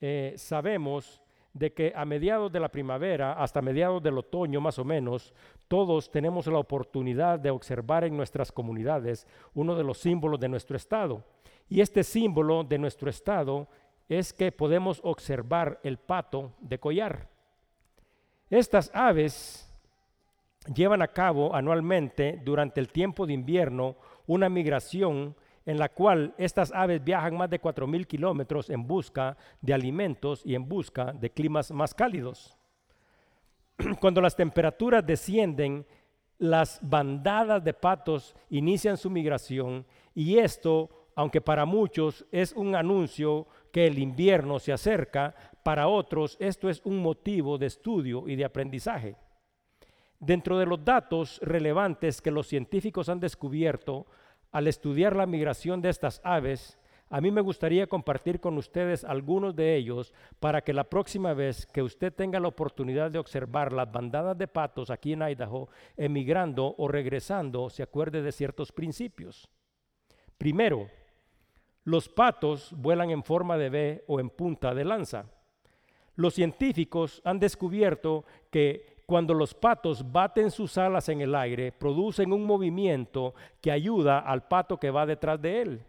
eh, sabemos de que a mediados de la primavera hasta mediados del otoño más o menos, todos tenemos la oportunidad de observar en nuestras comunidades uno de los símbolos de nuestro estado. Y este símbolo de nuestro estado es que podemos observar el pato de collar. Estas aves llevan a cabo anualmente durante el tiempo de invierno una migración en la cual estas aves viajan más de 4.000 kilómetros en busca de alimentos y en busca de climas más cálidos. Cuando las temperaturas descienden, las bandadas de patos inician su migración y esto, aunque para muchos es un anuncio que el invierno se acerca, para otros esto es un motivo de estudio y de aprendizaje. Dentro de los datos relevantes que los científicos han descubierto al estudiar la migración de estas aves, a mí me gustaría compartir con ustedes algunos de ellos para que la próxima vez que usted tenga la oportunidad de observar las bandadas de patos aquí en Idaho, emigrando o regresando, se acuerde de ciertos principios. Primero, los patos vuelan en forma de V o en punta de lanza. Los científicos han descubierto que cuando los patos baten sus alas en el aire, producen un movimiento que ayuda al pato que va detrás de él.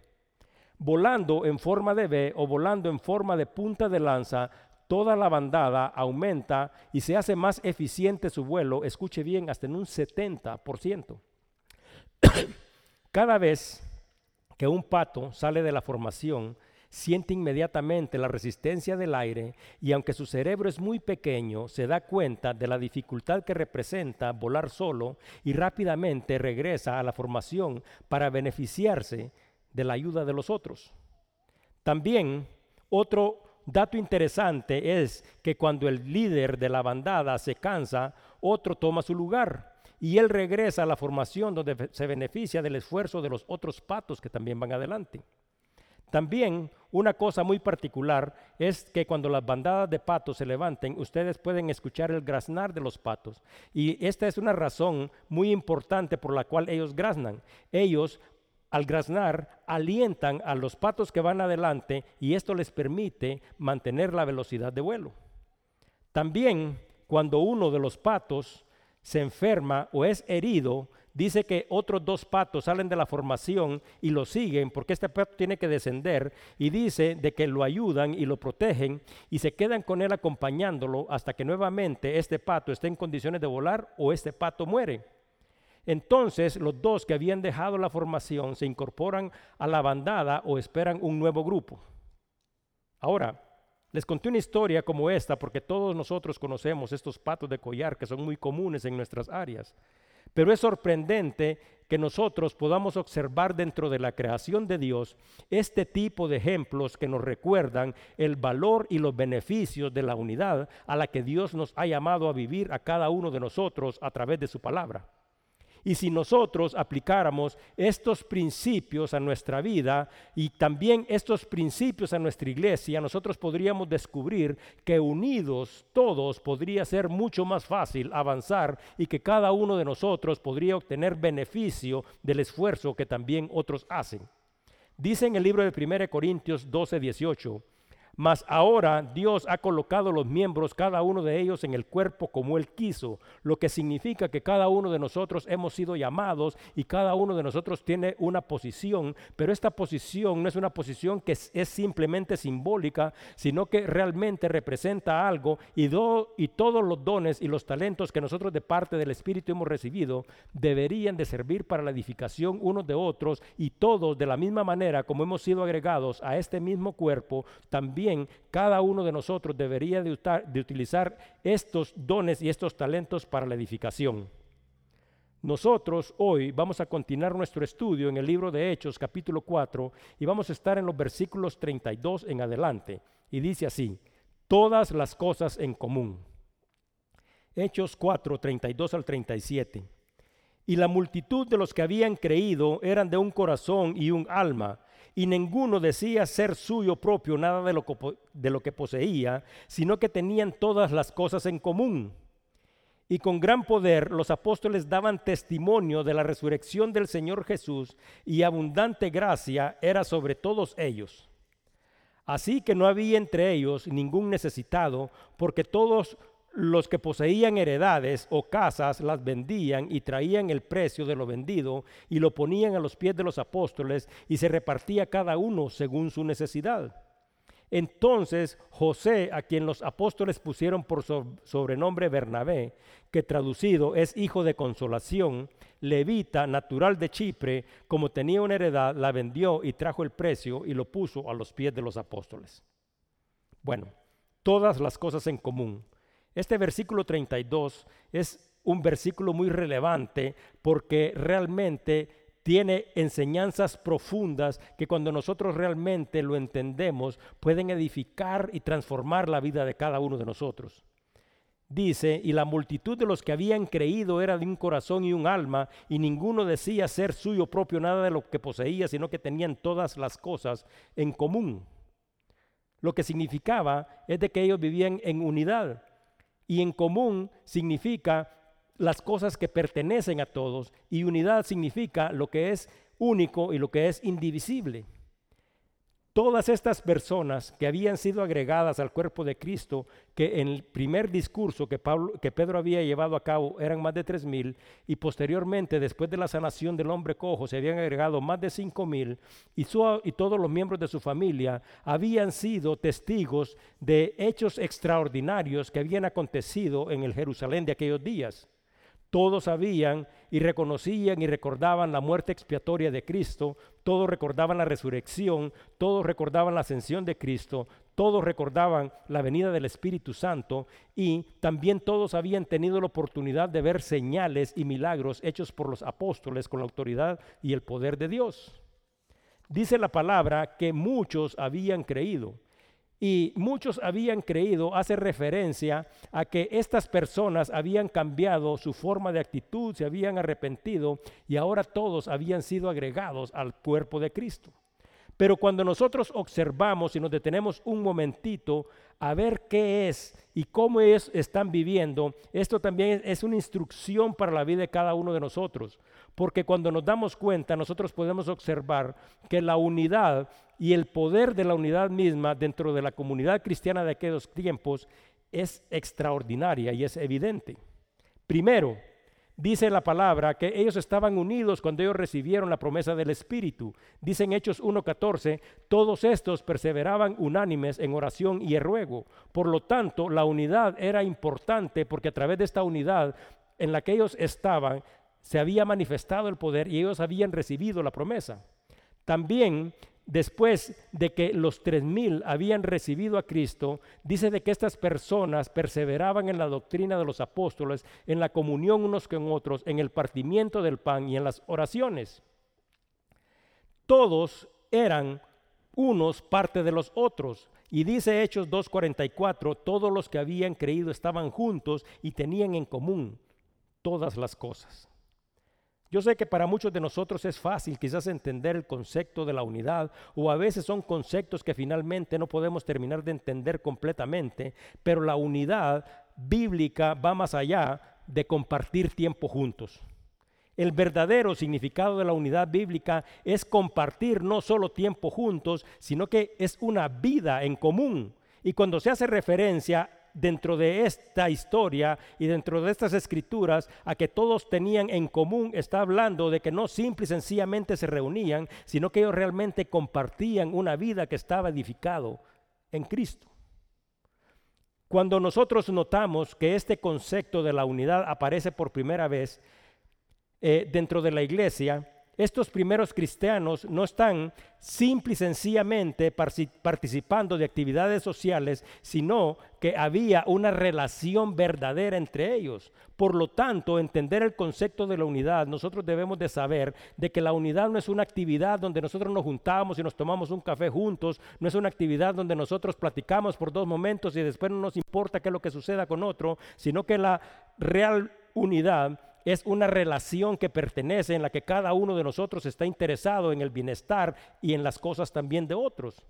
Volando en forma de V o volando en forma de punta de lanza, toda la bandada aumenta y se hace más eficiente su vuelo, escuche bien, hasta en un 70%. Cada vez que un pato sale de la formación, siente inmediatamente la resistencia del aire y aunque su cerebro es muy pequeño, se da cuenta de la dificultad que representa volar solo y rápidamente regresa a la formación para beneficiarse de la ayuda de los otros. También otro dato interesante es que cuando el líder de la bandada se cansa, otro toma su lugar y él regresa a la formación donde se beneficia del esfuerzo de los otros patos que también van adelante. También una cosa muy particular es que cuando las bandadas de patos se levanten, ustedes pueden escuchar el graznar de los patos. Y esta es una razón muy importante por la cual ellos graznan. Ellos al graznar alientan a los patos que van adelante y esto les permite mantener la velocidad de vuelo. También cuando uno de los patos se enferma o es herido, dice que otros dos patos salen de la formación y lo siguen porque este pato tiene que descender y dice de que lo ayudan y lo protegen y se quedan con él acompañándolo hasta que nuevamente este pato esté en condiciones de volar o este pato muere. Entonces los dos que habían dejado la formación se incorporan a la bandada o esperan un nuevo grupo. Ahora, les conté una historia como esta porque todos nosotros conocemos estos patos de collar que son muy comunes en nuestras áreas. Pero es sorprendente que nosotros podamos observar dentro de la creación de Dios este tipo de ejemplos que nos recuerdan el valor y los beneficios de la unidad a la que Dios nos ha llamado a vivir a cada uno de nosotros a través de su palabra. Y si nosotros aplicáramos estos principios a nuestra vida y también estos principios a nuestra iglesia, nosotros podríamos descubrir que unidos todos podría ser mucho más fácil avanzar y que cada uno de nosotros podría obtener beneficio del esfuerzo que también otros hacen. Dice en el libro de 1 Corintios 12, 18, mas ahora Dios ha colocado los miembros, cada uno de ellos, en el cuerpo como Él quiso, lo que significa que cada uno de nosotros hemos sido llamados y cada uno de nosotros tiene una posición, pero esta posición no es una posición que es, simplemente simbólica, sino que realmente representa algo y, y todos los dones y los talentos que nosotros de parte del Espíritu hemos recibido deberían de servir para la edificación unos de otros y todos de la misma manera como hemos sido agregados a este mismo cuerpo, también cada uno de nosotros debería de, de utilizar estos dones y estos talentos para la edificación. Nosotros hoy vamos a continuar nuestro estudio en el libro de Hechos capítulo 4 y vamos a estar en los versículos 32 en adelante. Y dice así, todas las cosas en común. Hechos 4, 32 al 37. Y la multitud de los que habían creído eran de un corazón y un alma y ninguno decía ser suyo propio nada de lo, que, de lo que poseía, sino que tenían todas las cosas en común. Y con gran poder los apóstoles daban testimonio de la resurrección del Señor Jesús y abundante gracia era sobre todos ellos. Así que no había entre ellos ningún necesitado, porque todos los que poseían heredades o casas las vendían y traían el precio de lo vendido y lo ponían a los pies de los apóstoles y se repartía cada uno según su necesidad. Entonces José, a quien los apóstoles pusieron por sobrenombre Bernabé, que traducido es hijo de consolación, levita, natural de Chipre, como tenía una heredad, la vendió y trajo el precio y lo puso a los pies de los apóstoles. Bueno, todas las cosas en común. Este versículo 32 es un versículo muy relevante porque realmente tiene enseñanzas profundas que cuando nosotros realmente lo entendemos pueden edificar y transformar la vida de cada uno de nosotros. Dice, y la multitud de los que habían creído era de un corazón y un alma, y ninguno decía ser suyo propio nada de lo que poseía, sino que tenían todas las cosas en común. Lo que significaba es de que ellos vivían en unidad. Y en común significa las cosas que pertenecen a todos y unidad significa lo que es único y lo que es indivisible. Todas estas personas que habían sido agregadas al cuerpo de Cristo, que en el primer discurso que, que Pedro había llevado a cabo eran más de tres mil, y posteriormente, después de la sanación del hombre cojo, se habían agregado más de cinco mil, y, y todos los miembros de su familia habían sido testigos de hechos extraordinarios que habían acontecido en el Jerusalén de aquellos días. Todos sabían y reconocían y recordaban la muerte expiatoria de Cristo, todos recordaban la resurrección, todos recordaban la ascensión de Cristo, todos recordaban la venida del Espíritu Santo y también todos habían tenido la oportunidad de ver señales y milagros hechos por los apóstoles con la autoridad y el poder de Dios. Dice la palabra que muchos habían creído y muchos habían creído, hace referencia a que estas personas habían cambiado su forma de actitud, se habían arrepentido y ahora todos habían sido agregados al cuerpo de Cristo. Pero cuando nosotros observamos y nos detenemos un momentito a ver qué es y cómo es, están viviendo, esto también es una instrucción para la vida de cada uno de nosotros. Porque cuando nos damos cuenta, nosotros podemos observar que la unidad y el poder de la unidad misma dentro de la comunidad cristiana de aquellos tiempos es extraordinaria y es evidente. Primero, dice la palabra que ellos estaban unidos cuando ellos recibieron la promesa del Espíritu. Dice en Hechos 1.14, todos estos perseveraban unánimes en oración y en ruego. Por lo tanto, la unidad era importante porque a través de esta unidad en la que ellos estaban, se había manifestado el poder y ellos habían recibido la promesa. También después de que los tres mil habían recibido a Cristo, dice de que estas personas perseveraban en la doctrina de los apóstoles, en la comunión unos con otros, en el partimiento del pan y en las oraciones. Todos eran unos parte de los otros. Y dice Hechos 2.44, todos los que habían creído estaban juntos y tenían en común todas las cosas. Yo sé que para muchos de nosotros es fácil quizás entender el concepto de la unidad o a veces son conceptos que finalmente no podemos terminar de entender completamente, pero la unidad bíblica va más allá de compartir tiempo juntos. El verdadero significado de la unidad bíblica es compartir no solo tiempo juntos, sino que es una vida en común. Y cuando se hace referencia dentro de esta historia y dentro de estas escrituras a que todos tenían en común, está hablando de que no simple y sencillamente se reunían, sino que ellos realmente compartían una vida que estaba edificado en Cristo. Cuando nosotros notamos que este concepto de la unidad aparece por primera vez eh, dentro de la iglesia, estos primeros cristianos no están simple y sencillamente participando de actividades sociales, sino que había una relación verdadera entre ellos. Por lo tanto, entender el concepto de la unidad, nosotros debemos de saber de que la unidad no es una actividad donde nosotros nos juntamos y nos tomamos un café juntos, no es una actividad donde nosotros platicamos por dos momentos y después no nos importa qué es lo que suceda con otro, sino que la real unidad es una relación que pertenece en la que cada uno de nosotros está interesado en el bienestar y en las cosas también de otros.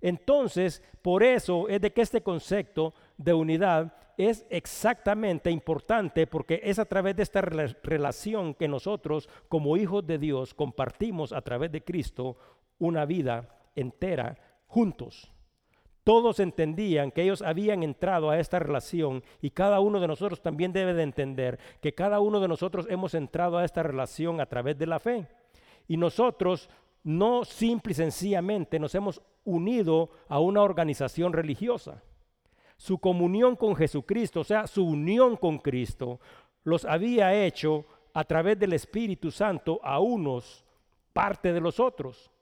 Entonces, por eso es de que este concepto de unidad es exactamente importante porque es a través de esta relación que nosotros como hijos de Dios compartimos a través de Cristo una vida entera juntos. Todos entendían que ellos habían entrado a esta relación y cada uno de nosotros también debe de entender que cada uno de nosotros hemos entrado a esta relación a través de la fe. Y nosotros no simple y sencillamente nos hemos unido a una organización religiosa. Su comunión con Jesucristo, o sea, su unión con Cristo, los había hecho a través del Espíritu Santo a unos parte de los otros.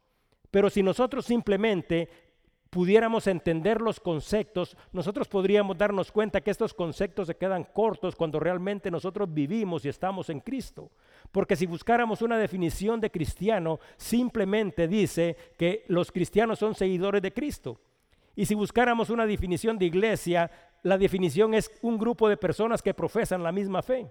Pero si nosotros simplemente pudiéramos entender los conceptos, nosotros podríamos darnos cuenta que estos conceptos se quedan cortos cuando realmente nosotros vivimos y estamos en Cristo. Porque si buscáramos una definición de cristiano, simplemente dice que los cristianos son seguidores de Cristo. Y si buscáramos una definición de iglesia, la definición es un grupo de personas que profesan la misma fe.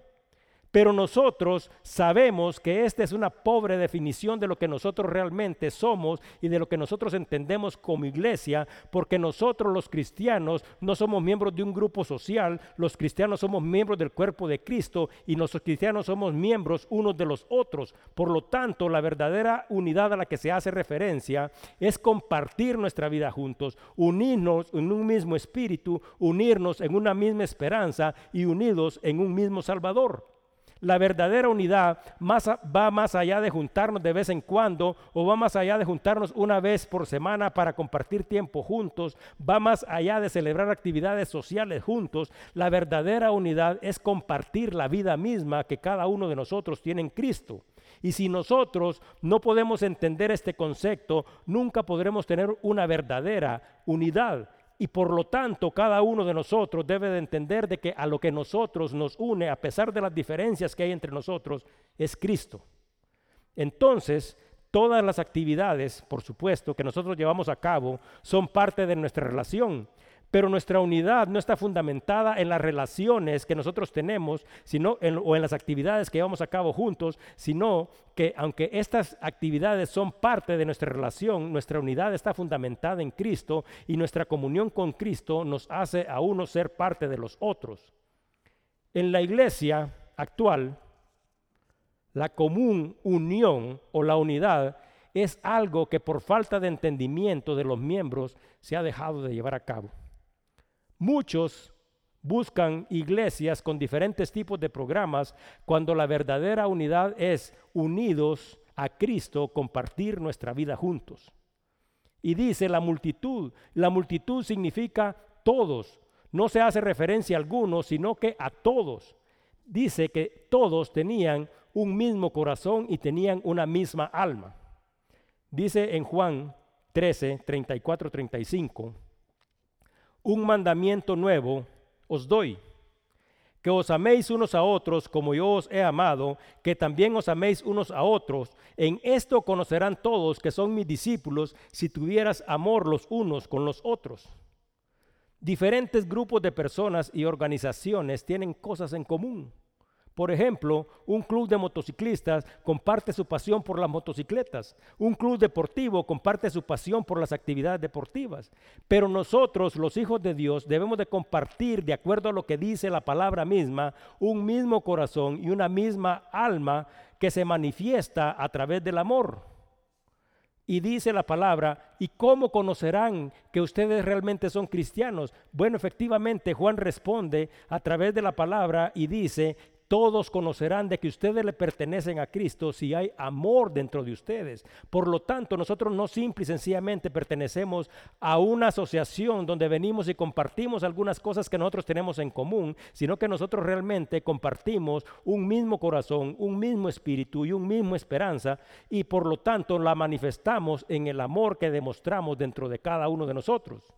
Pero nosotros sabemos que esta es una pobre definición de lo que nosotros realmente somos y de lo que nosotros entendemos como iglesia, porque nosotros los cristianos no somos miembros de un grupo social, los cristianos somos miembros del cuerpo de Cristo y nosotros cristianos somos miembros unos de los otros. Por lo tanto, la verdadera unidad a la que se hace referencia es compartir nuestra vida juntos, unirnos en un mismo espíritu, unirnos en una misma esperanza y unidos en un mismo Salvador. La verdadera unidad va más allá de juntarnos de vez en cuando o va más allá de juntarnos una vez por semana para compartir tiempo juntos, va más allá de celebrar actividades sociales juntos. La verdadera unidad es compartir la vida misma que cada uno de nosotros tiene en Cristo. Y si nosotros no podemos entender este concepto, nunca podremos tener una verdadera unidad. Y por lo tanto, cada uno de nosotros debe de entender de que a lo que nosotros nos une, a pesar de las diferencias que hay entre nosotros, es Cristo. Entonces, todas las actividades, por supuesto, que nosotros llevamos a cabo son parte de nuestra relación. Pero nuestra unidad no está fundamentada en las relaciones que nosotros tenemos, sino o en las actividades que llevamos a cabo juntos, sino que aunque estas actividades son parte de nuestra relación, nuestra unidad está fundamentada en Cristo y nuestra comunión con Cristo nos hace a uno ser parte de los otros. En la iglesia actual, la común unión o la unidad es algo que por falta de entendimiento de los miembros se ha dejado de llevar a cabo. Muchos buscan iglesias con diferentes tipos de programas cuando la verdadera unidad es unidos a Cristo, compartir nuestra vida juntos. Y dice la multitud, la multitud significa todos, no se hace referencia a algunos, sino que a todos. Dice que todos tenían un mismo corazón y tenían una misma alma. Dice en Juan 13, 34, 35 un mandamiento nuevo os doy, que os améis unos a otros como yo os he amado, que también os améis unos a otros. En esto conocerán todos que son mis discípulos si tuvieras amor los unos con los otros. Diferentes grupos de personas y organizaciones tienen cosas en común. Por ejemplo, un club de motociclistas comparte su pasión por las motocicletas. Un club deportivo comparte su pasión por las actividades deportivas. Pero nosotros, los hijos de Dios, debemos de compartir, de acuerdo a lo que dice la palabra misma, un mismo corazón y una misma alma que se manifiesta a través del amor. Y dice la palabra, ¿y cómo conocerán que ustedes realmente son cristianos? Bueno, efectivamente, Juan responde a través de la palabra y dice todos conocerán de que ustedes le pertenecen a Cristo si hay amor dentro de ustedes. Por lo tanto, nosotros no simple y sencillamente pertenecemos a una asociación donde venimos y compartimos algunas cosas que nosotros tenemos en común, sino que nosotros realmente compartimos un mismo corazón, un mismo espíritu y un mismo esperanza y por lo tanto la manifestamos en el amor que demostramos dentro de cada uno de nosotros.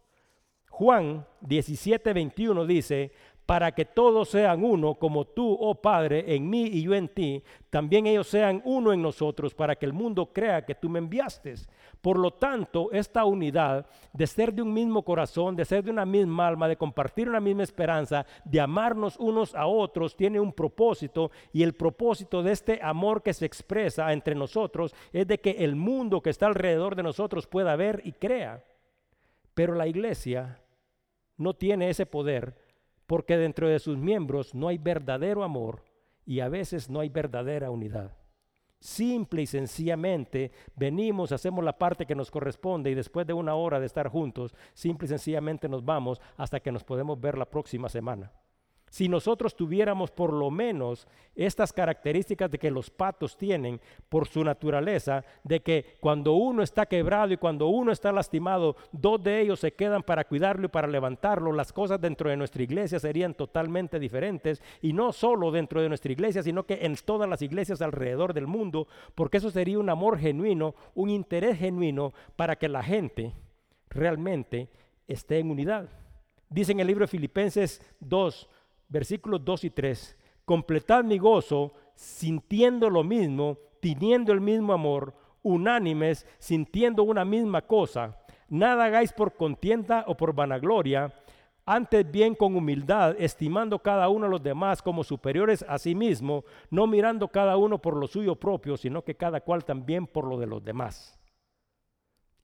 Juan 17, 21 dice, para que todos sean uno, como tú, oh Padre, en mí y yo en ti, también ellos sean uno en nosotros, para que el mundo crea que tú me enviaste. Por lo tanto, esta unidad de ser de un mismo corazón, de ser de una misma alma, de compartir una misma esperanza, de amarnos unos a otros, tiene un propósito y el propósito de este amor que se expresa entre nosotros es de que el mundo que está alrededor de nosotros pueda ver y crea. Pero la iglesia no tiene ese poder porque dentro de sus miembros no hay verdadero amor y a veces no hay verdadera unidad. Simple y sencillamente venimos, hacemos la parte que nos corresponde y después de una hora de estar juntos, simple y sencillamente nos vamos hasta que nos podemos ver la próxima semana. Si nosotros tuviéramos por lo menos estas características de que los patos tienen por su naturaleza, de que cuando uno está quebrado y cuando uno está lastimado, dos de ellos se quedan para cuidarlo y para levantarlo, las cosas dentro de nuestra iglesia serían totalmente diferentes y no solo dentro de nuestra iglesia, sino que en todas las iglesias alrededor del mundo, porque eso sería un amor genuino, un interés genuino para que la gente realmente esté en unidad. Dice en el libro de Filipenses 2, versículos 2 y 3, completad mi gozo sintiendo lo mismo, teniendo el mismo amor, unánimes, sintiendo una misma cosa. Nada hagáis por contienda o por vanagloria, antes bien con humildad, estimando cada uno a los demás como superiores a sí mismo, no mirando cada uno por lo suyo propio, sino que cada cual también por lo de los demás.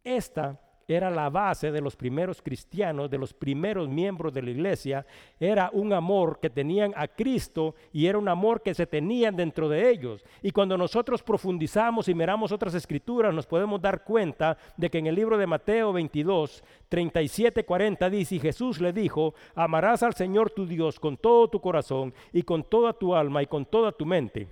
Esta era la base de los primeros cristianos, de los primeros miembros de la iglesia, era un amor que tenían a Cristo y era un amor que se tenían dentro de ellos. Y cuando nosotros profundizamos y miramos otras escrituras, nos podemos dar cuenta de que en el libro de Mateo 22, 37, 40 dice, y Jesús le dijo, amarás al Señor tu Dios con todo tu corazón y con toda tu alma y con toda tu mente.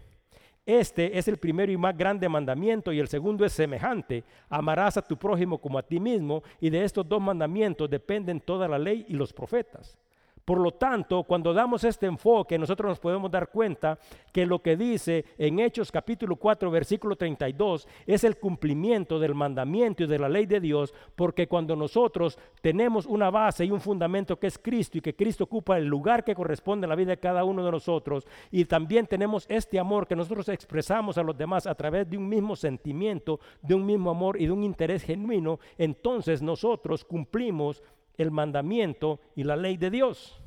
Este es el primero y más grande mandamiento y el segundo es semejante. Amarás a tu prójimo como a ti mismo y de estos dos mandamientos dependen toda la ley y los profetas. Por lo tanto, cuando damos este enfoque, nosotros nos podemos dar cuenta que lo que dice en Hechos capítulo 4, versículo 32, es el cumplimiento del mandamiento y de la ley de Dios, porque cuando nosotros tenemos una base y un fundamento que es Cristo y que Cristo ocupa el lugar que corresponde a la vida de cada uno de nosotros, y también tenemos este amor que nosotros expresamos a los demás a través de un mismo sentimiento, de un mismo amor y de un interés genuino, entonces nosotros cumplimos el mandamiento y la ley de Dios.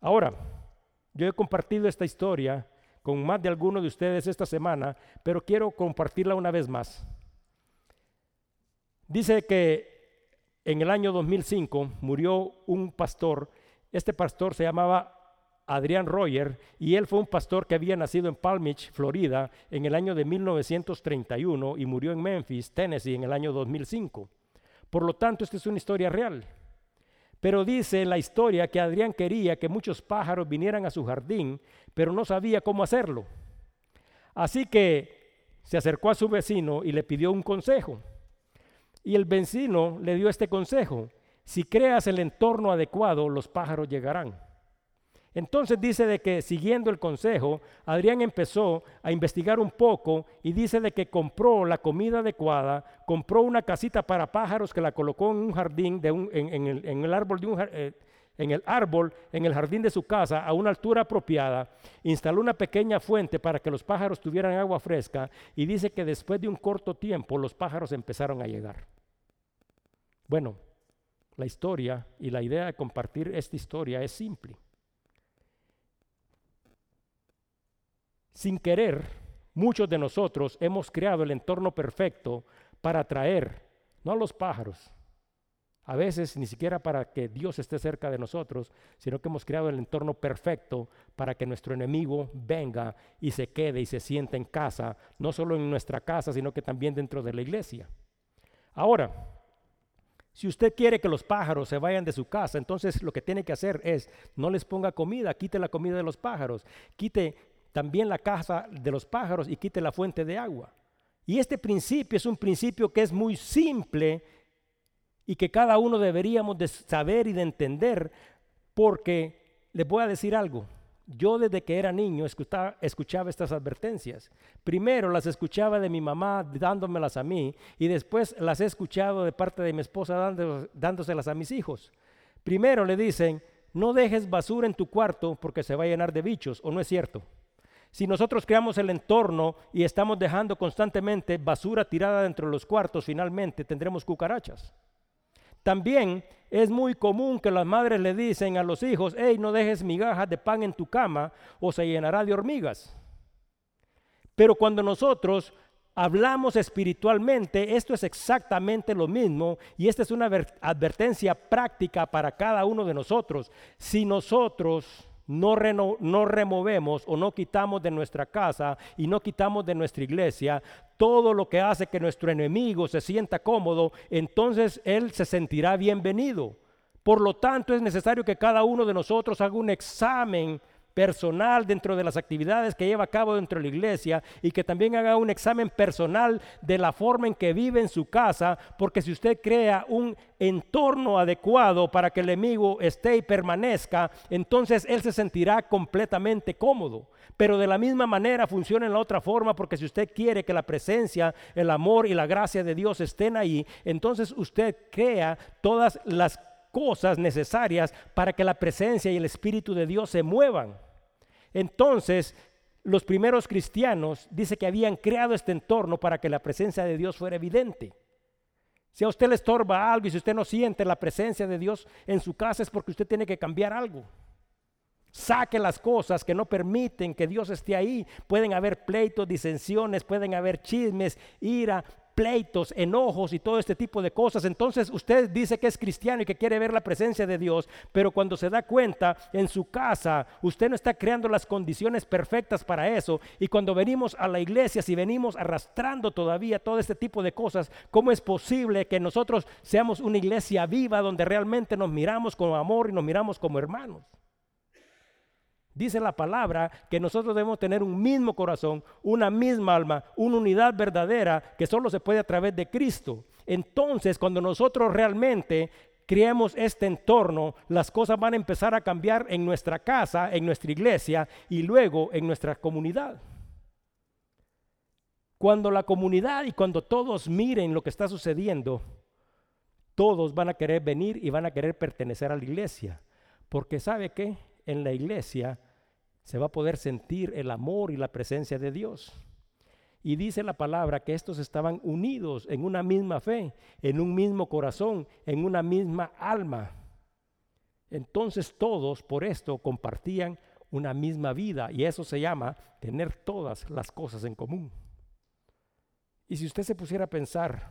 Ahora, yo he compartido esta historia con más de algunos de ustedes esta semana, pero quiero compartirla una vez más. Dice que en el año 2005 murió un pastor, este pastor se llamaba Adrián Royer y él fue un pastor que había nacido en Palm Beach, Florida, en el año de 1931 y murió en Memphis, Tennessee, en el año 2005. Por lo tanto, esta es una historia real. Pero dice la historia que Adrián quería que muchos pájaros vinieran a su jardín, pero no sabía cómo hacerlo. Así que se acercó a su vecino y le pidió un consejo. Y el vecino le dio este consejo. Si creas el entorno adecuado, los pájaros llegarán. Entonces dice de que siguiendo el consejo, Adrián empezó a investigar un poco y dice de que compró la comida adecuada, compró una casita para pájaros que la colocó en un jardín, en, el, árbol de eh, en el árbol, en el jardín de su casa, a una altura apropiada, instaló una pequeña fuente para que los pájaros tuvieran agua fresca y dice que después de un corto tiempo los pájaros empezaron a llegar. Bueno, la historia y la idea de compartir esta historia es simple. Sin querer, muchos de nosotros hemos creado el entorno perfecto para atraer, no a los pájaros, a veces ni siquiera para que Dios esté cerca de nosotros, sino que hemos creado el entorno perfecto para que nuestro enemigo venga y se quede y se sienta en casa, no solo en nuestra casa, sino que también dentro de la iglesia. Ahora, si usted quiere que los pájaros se vayan de su casa, entonces lo que tiene que hacer es no les ponga comida, quite la comida de los pájaros, quite también la casa de los pájaros y quite la fuente de agua. Y este principio es un principio que es muy simple y que cada uno deberíamos de saber y de entender porque les voy a decir algo. Yo desde que era niño escuchaba, escuchaba, estas advertencias. Primero las escuchaba de mi mamá dándomelas a mí y después las he escuchado de parte de mi esposa dándoselas a mis hijos. Primero le dicen, no dejes basura en tu cuarto porque se va a llenar de bichos, ¿o no es cierto? Si nosotros creamos el entorno y estamos dejando constantemente basura tirada dentro de los cuartos, finalmente tendremos cucarachas. También es muy común que las madres le dicen a los hijos, hey, no dejes migajas de pan en tu cama o se llenará de hormigas. Pero cuando nosotros hablamos espiritualmente, esto es exactamente lo mismo y esta es una advertencia práctica para cada uno de nosotros. Si nosotros no, removemos o no quitamos de nuestra casa y no quitamos de nuestra iglesia todo lo que hace que nuestro enemigo se sienta cómodo, entonces él se sentirá bienvenido. Por lo tanto, es necesario que cada uno de nosotros haga un examen personal dentro de las actividades que lleva a cabo dentro de la iglesia y que también haga un examen personal de la forma en que vive en su casa, porque si usted crea un entorno adecuado para que el enemigo esté y permanezca, entonces él se sentirá completamente cómodo. Pero de la misma manera funciona en la otra forma, porque si usted quiere que la presencia, el amor y la gracia de Dios estén ahí, entonces usted crea todas las cosas necesarias para que la presencia y el Espíritu de Dios se muevan. Entonces, los primeros cristianos dice que habían creado este entorno para que la presencia de Dios fuera evidente. Si a usted le estorba algo y si usted no siente la presencia de Dios en su casa es porque usted tiene que cambiar algo. Saque las cosas que no permiten que Dios esté ahí. Pueden haber pleitos, disensiones, pueden haber chismes, ira, pleitos, enojos y todo este tipo de cosas. Entonces usted dice que es cristiano y que quiere ver la presencia de Dios, pero cuando se da cuenta en su casa, usted no está creando las condiciones perfectas para eso. Y cuando venimos a la iglesia, si venimos arrastrando todavía todo este tipo de cosas, ¿cómo es posible que nosotros seamos una iglesia viva donde realmente nos miramos con amor y nos miramos como hermanos? Dice la palabra que nosotros debemos tener un mismo corazón, una misma alma, una unidad verdadera que solo se puede a través de Cristo. Entonces, cuando nosotros realmente creemos este entorno, las cosas van a empezar a cambiar en nuestra casa, en nuestra iglesia y luego en nuestra comunidad. Cuando la comunidad y cuando todos miren lo que está sucediendo, todos van a querer venir y van a querer pertenecer a la iglesia. Porque ¿sabe qué? en la iglesia, se va a poder sentir el amor y la presencia de Dios. Y dice la palabra que estos estaban unidos en una misma fe, en un mismo corazón, en una misma alma. Entonces todos por esto compartían una misma vida y eso se llama tener todas las cosas en común. Y si usted se pusiera a pensar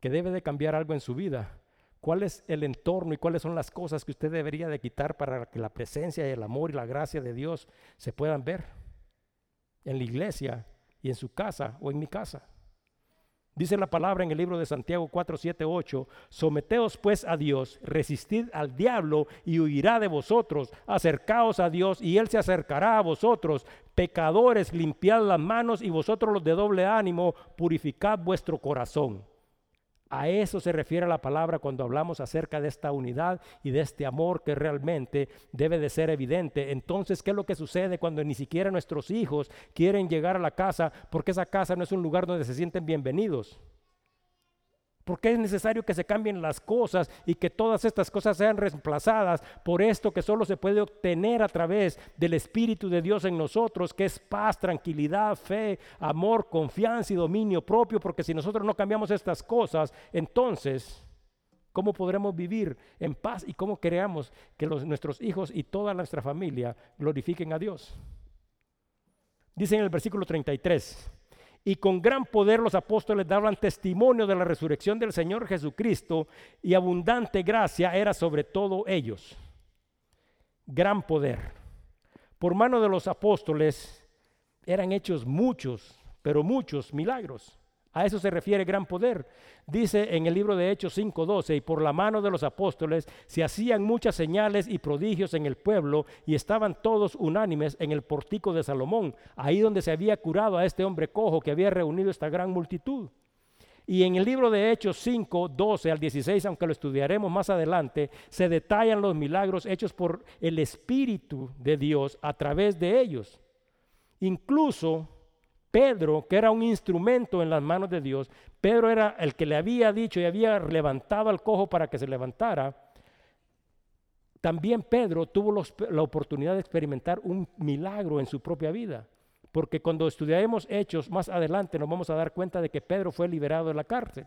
que debe de cambiar algo en su vida, cuál es el entorno y cuáles son las cosas que usted debería de quitar para que la presencia y el amor y la gracia de Dios se puedan ver en la iglesia y en su casa o en mi casa. Dice la palabra en el libro de Santiago 4, 7, 8, someteos pues a Dios, resistid al diablo y huirá de vosotros, acercaos a Dios y él se acercará a vosotros, pecadores, limpiad las manos y vosotros los de doble ánimo, purificad vuestro corazón. A eso se refiere la palabra cuando hablamos acerca de esta unidad y de este amor que realmente debe de ser evidente. Entonces, ¿qué es lo que sucede cuando ni siquiera nuestros hijos quieren llegar a la casa porque esa casa no es un lugar donde se sienten bienvenidos? Porque es necesario que se cambien las cosas y que todas estas cosas sean reemplazadas por esto que solo se puede obtener a través del Espíritu de Dios en nosotros, que es paz, tranquilidad, fe, amor, confianza y dominio propio. Porque si nosotros no cambiamos estas cosas, entonces, ¿cómo podremos vivir en paz y cómo creamos que nuestros hijos y toda nuestra familia glorifiquen a Dios? Dice en el versículo 33 y con gran poder los apóstoles daban testimonio de la resurrección del Señor Jesucristo y abundante gracia era sobre todo ellos. Gran poder. Por mano de los apóstoles eran hechos muchos, pero muchos milagros. A eso se refiere gran poder. Dice en el libro de Hechos 5:12, y por la mano de los apóstoles se hacían muchas señales y prodigios en el pueblo y estaban todos unánimes en el portico de Salomón, ahí donde se había curado a este hombre cojo que había reunido esta gran multitud. Y en el libro de Hechos 5, 12 al 16, aunque lo estudiaremos más adelante, se detallan los milagros hechos por el Espíritu de Dios a través de ellos. Incluso Pedro, que era un instrumento en las manos de Dios, Pedro era el que le había dicho y había levantado al cojo para que se levantara. También Pedro tuvo la oportunidad de experimentar un milagro en su propia vida. Porque cuando estudiaremos hechos más adelante nos vamos a dar cuenta de que Pedro fue liberado de la cárcel.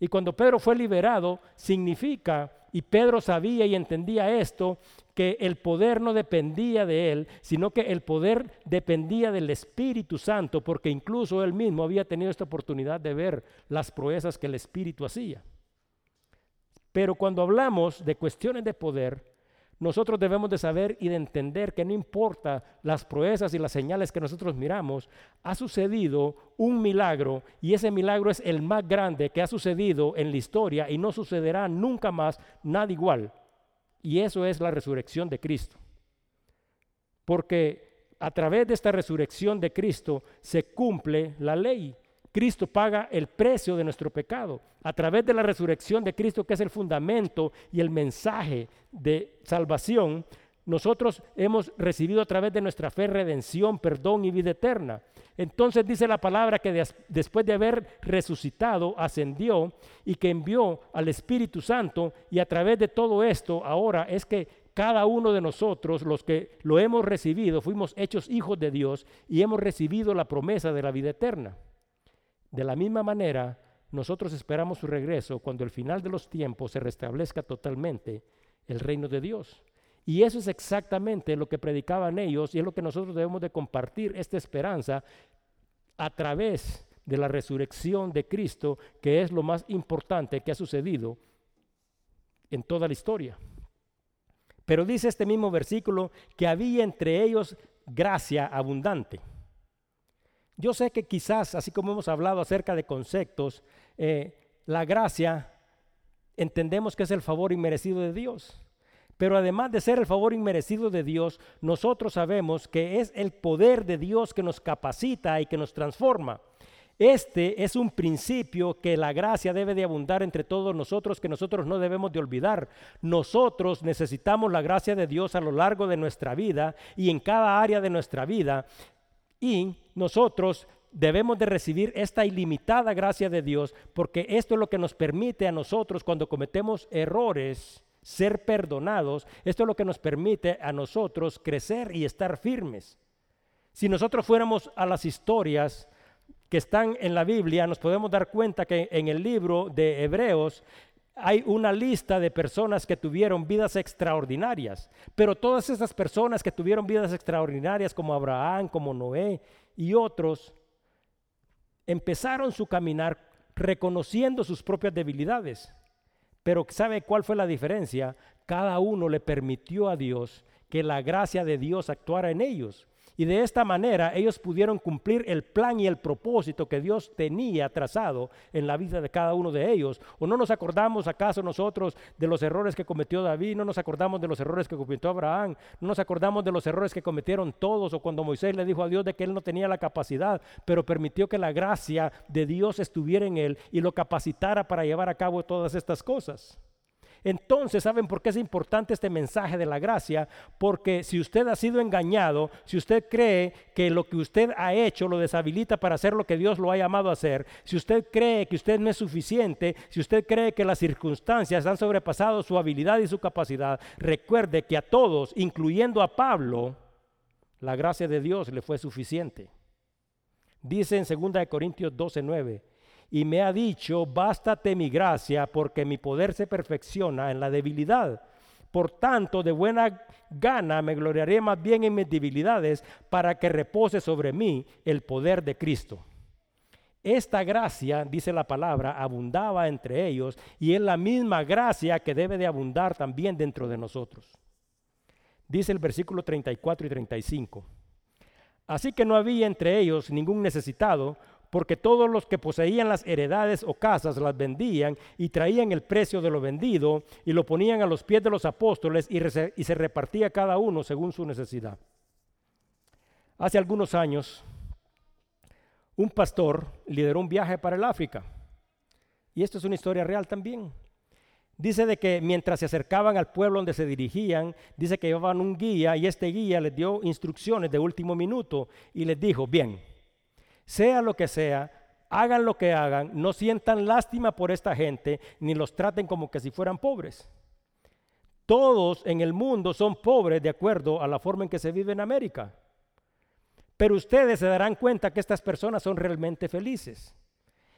Y cuando Pedro fue liberado, significa, y Pedro sabía y entendía esto, que el poder no dependía de él, sino que el poder dependía del Espíritu Santo, porque incluso él mismo había tenido esta oportunidad de ver las proezas que el Espíritu hacía. Pero cuando hablamos de cuestiones de poder, nosotros debemos de saber y de entender que no importa las proezas y las señales que nosotros miramos, ha sucedido un milagro y ese milagro es el más grande que ha sucedido en la historia y no sucederá nunca más nada igual. Y eso es la resurrección de Cristo. Porque a través de esta resurrección de Cristo se cumple la ley. Cristo paga el precio de nuestro pecado. A través de la resurrección de Cristo, que es el fundamento y el mensaje de salvación, nosotros hemos recibido a través de nuestra fe redención, perdón y vida eterna. Entonces dice la palabra que después de haber resucitado, ascendió y que envió al Espíritu Santo y a través de todo esto ahora es que cada uno de nosotros, los que lo hemos recibido, fuimos hechos hijos de Dios y hemos recibido la promesa de la vida eterna. De la misma manera, nosotros esperamos su regreso cuando el final de los tiempos se restablezca totalmente el reino de Dios. Y eso es exactamente lo que predicaban ellos y es lo que nosotros debemos de compartir, esta esperanza, a través de la resurrección de Cristo, que es lo más importante que ha sucedido en toda la historia. Pero dice este mismo versículo que había entre ellos gracia abundante. Yo sé que quizás, así como hemos hablado acerca de conceptos, eh, la gracia entendemos que es el favor inmerecido de Dios. Pero además de ser el favor inmerecido de Dios, nosotros sabemos que es el poder de Dios que nos capacita y que nos transforma. Este es un principio que la gracia debe de abundar entre todos nosotros, que nosotros no debemos de olvidar. Nosotros necesitamos la gracia de Dios a lo largo de nuestra vida y en cada área de nuestra vida. Y nosotros debemos de recibir esta ilimitada gracia de Dios porque esto es lo que nos permite a nosotros cuando cometemos errores ser perdonados. Esto es lo que nos permite a nosotros crecer y estar firmes. Si nosotros fuéramos a las historias que están en la Biblia, nos podemos dar cuenta que en el libro de Hebreos hay una lista de personas que tuvieron vidas extraordinarias, pero todas esas personas que tuvieron vidas extraordinarias como Abraham, como Noé y otros, empezaron su caminar reconociendo sus propias debilidades. Pero ¿sabe cuál fue la diferencia? Cada uno le permitió a Dios que la gracia de Dios actuara en ellos. Y de esta manera ellos pudieron cumplir el plan y el propósito que Dios tenía trazado en la vida de cada uno de ellos. ¿O no nos acordamos acaso nosotros de los errores que cometió David? ¿No nos acordamos de los errores que cometió Abraham? ¿No nos acordamos de los errores que cometieron todos? O cuando Moisés le dijo a Dios de que él no tenía la capacidad, pero permitió que la gracia de Dios estuviera en él y lo capacitara para llevar a cabo todas estas cosas. Entonces, ¿saben por qué es importante este mensaje de la gracia? Porque si usted ha sido engañado, si usted cree que lo que usted ha hecho lo deshabilita para hacer lo que Dios lo ha llamado a hacer, si usted cree que usted no es suficiente, si usted cree que las circunstancias han sobrepasado su habilidad y su capacidad, recuerde que a todos, incluyendo a Pablo, la gracia de Dios le fue suficiente. Dice en 2 Corintios 12, 9 y me ha dicho, bástate mi gracia, porque mi poder se perfecciona en la debilidad. Por tanto, de buena gana me gloriaré más bien en mis debilidades, para que repose sobre mí el poder de Cristo. Esta gracia, dice la palabra, abundaba entre ellos y es la misma gracia que debe de abundar también dentro de nosotros. Dice el versículo 34 y 35. Así que no había entre ellos ningún necesitado, porque todos los que poseían las heredades o casas las vendían y traían el precio de lo vendido y lo ponían a los pies de los apóstoles y, se repartía cada uno según su necesidad. Hace algunos años, un pastor lideró un viaje para el África. Y esto es una historia real también. Dice de que mientras se acercaban al pueblo donde se dirigían, dice que llevaban un guía y este guía les dio instrucciones de último minuto y les dijo, bien, sea lo que sea, hagan lo que hagan, no sientan lástima por esta gente, ni los traten como que si fueran pobres. Todos en el mundo son pobres de acuerdo a la forma en que se vive en América. Pero ustedes se darán cuenta que estas personas son realmente felices.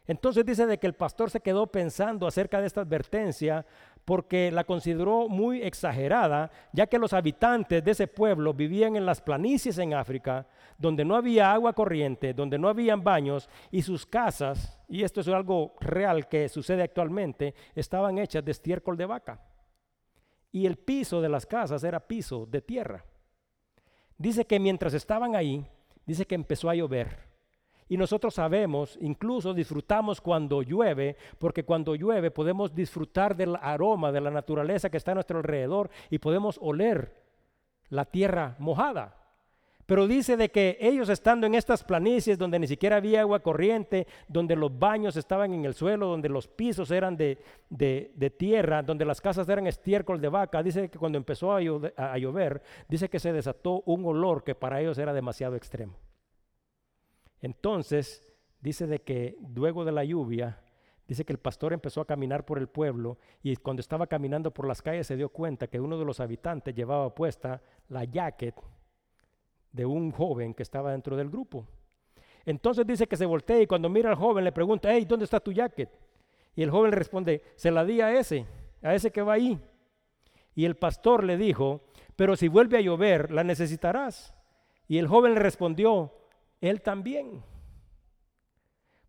Entonces dice de que el pastor se quedó pensando acerca de esta advertencia porque la consideró muy exagerada, ya que los habitantes de ese pueblo vivían en las planicies en África, donde no había agua corriente, donde no habían baños y sus casas, y esto es algo real que sucede actualmente, estaban hechas de estiércol de vaca. y el piso de las casas era piso de tierra. Dice que mientras estaban ahí, dice que empezó a llover. Y nosotros sabemos, incluso disfrutamos cuando llueve, porque cuando llueve podemos disfrutar del aroma de la naturaleza que está a nuestro alrededor y podemos oler la tierra mojada. Pero dice de que ellos estando en estas planicies donde ni siquiera había agua corriente, donde los baños estaban en el suelo, donde los pisos eran de, tierra, donde las casas eran estiércol de vaca, dice que cuando empezó a llover, dice que se desató un olor que para ellos era demasiado extremo. Entonces, dice de que luego de la lluvia, dice que el pastor empezó a caminar por el pueblo y cuando estaba caminando por las calles se dio cuenta que uno de los habitantes llevaba puesta la jacket de un joven que estaba dentro del grupo. Entonces dice que se voltea y cuando mira al joven le pregunta, hey, ¿dónde está tu jacket? Y el joven le responde, se la di a ese, a ese que va ahí. Y el pastor le dijo, pero si vuelve a llover, la necesitarás. Y el joven le respondió, él también.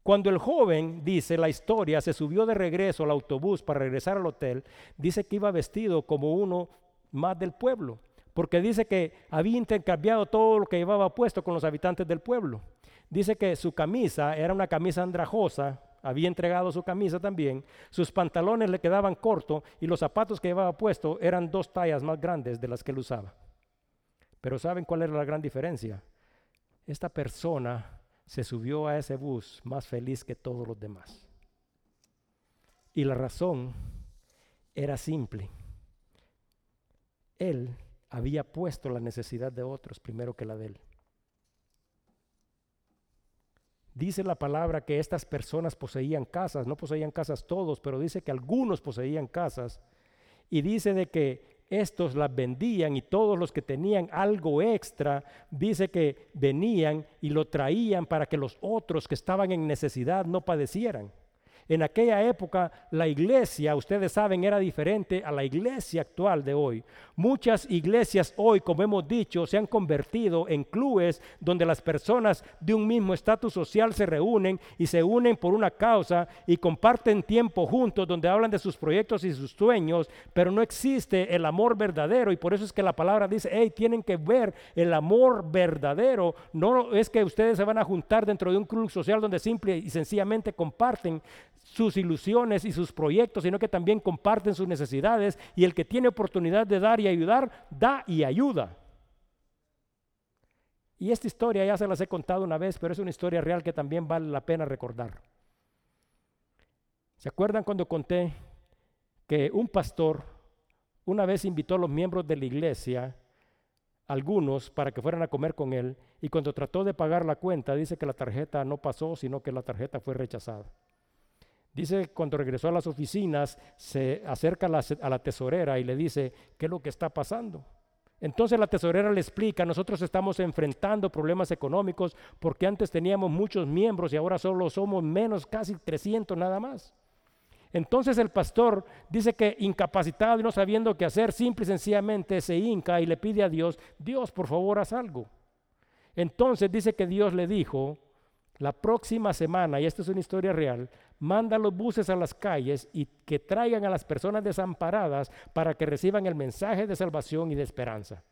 Cuando el joven, dice la historia, se subió de regreso al autobús para regresar al hotel, dice que iba vestido como uno más del pueblo, porque dice que había intercambiado todo lo que llevaba puesto con los habitantes del pueblo. Dice que su camisa era una camisa andrajosa, había entregado su camisa también, sus pantalones le quedaban cortos y los zapatos que llevaba puesto eran dos tallas más grandes de las que él usaba. Pero ¿saben cuál era la gran diferencia? Esta persona se subió a ese bus más feliz que todos los demás. Y la razón era simple. Él había puesto la necesidad de otros primero que la de él. Dice la palabra que estas personas poseían casas, no poseían casas todos, pero dice que algunos poseían casas. Y dice de que estos las vendían y todos los que tenían algo extra, dice que venían y lo traían para que los otros que estaban en necesidad no padecieran. En aquella época la iglesia, ustedes saben, era diferente a la iglesia actual de hoy. Muchas iglesias hoy, como hemos dicho, se han convertido en clubes donde las personas de un mismo estatus social se reúnen y se unen por una causa y comparten tiempo juntos donde hablan de sus proyectos y sus sueños, pero no existe el amor verdadero y por eso es que la palabra dice, hey, tienen que ver el amor verdadero. No es que ustedes se van a juntar dentro de un club social donde simple y sencillamente comparten sus ilusiones y sus proyectos, sino que también comparten sus necesidades y el que tiene oportunidad de dar y ayudar, da y ayuda. Y esta historia ya se las he contado una vez, pero es una historia real que también vale la pena recordar. ¿Se acuerdan cuando conté que un pastor una vez invitó a los miembros de la iglesia, algunos, para que fueran a comer con él, y cuando trató de pagar la cuenta, dice que la tarjeta no pasó, sino que la tarjeta fue rechazada? Dice, cuando regresó a las oficinas, se acerca a la, tesorera y le dice, ¿qué es lo que está pasando? Entonces la tesorera le explica, nosotros estamos enfrentando problemas económicos porque antes teníamos muchos miembros y ahora solo somos menos, casi 300 nada más. Entonces el pastor dice que incapacitado y no sabiendo qué hacer, simple y sencillamente se hinca y le pide a Dios, Dios, por favor, haz algo. Entonces dice que Dios le dijo, la próxima semana, y esta es una historia real, manda los buses a las calles y que traigan a las personas desamparadas para que reciban el mensaje de salvación y de esperanza.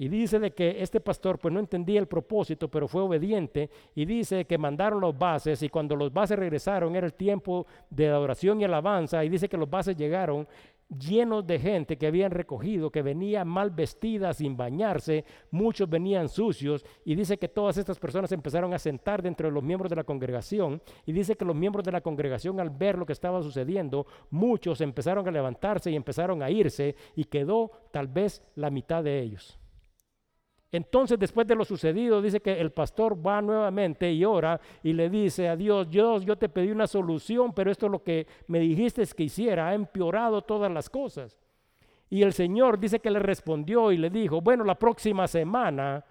Y dice de que este pastor pues no entendía el propósito, pero fue obediente y dice que mandaron los bases y cuando los bases regresaron era el tiempo de adoración y alabanza y dice que los bases llegaron llenos de gente que habían recogido, que venía mal vestida, sin bañarse, muchos venían sucios, y dice que todas estas personas empezaron a sentar dentro de los miembros de la congregación, y dice que los miembros de la congregación al ver lo que estaba sucediendo, muchos empezaron a levantarse y empezaron a irse, y quedó tal vez la mitad de ellos. Entonces, después de lo sucedido, dice que el pastor va nuevamente y ora y le dice a Dios, Dios, yo te pedí una solución, pero esto es lo que me dijiste que hiciera, ha empeorado todas las cosas. Y el Señor dice que le respondió y le dijo, bueno, la próxima semana